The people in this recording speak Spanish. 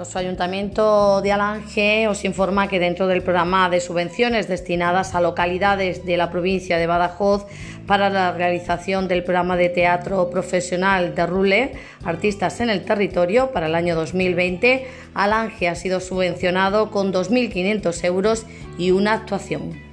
Nuestro Ayuntamiento de Alange os informa que dentro del programa de subvenciones destinadas a localidades de la provincia de Badajoz para la realización del programa de teatro profesional de Rule, Artistas en el Territorio, para el año 2020, Alange ha sido subvencionado con 2.500 euros y una actuación.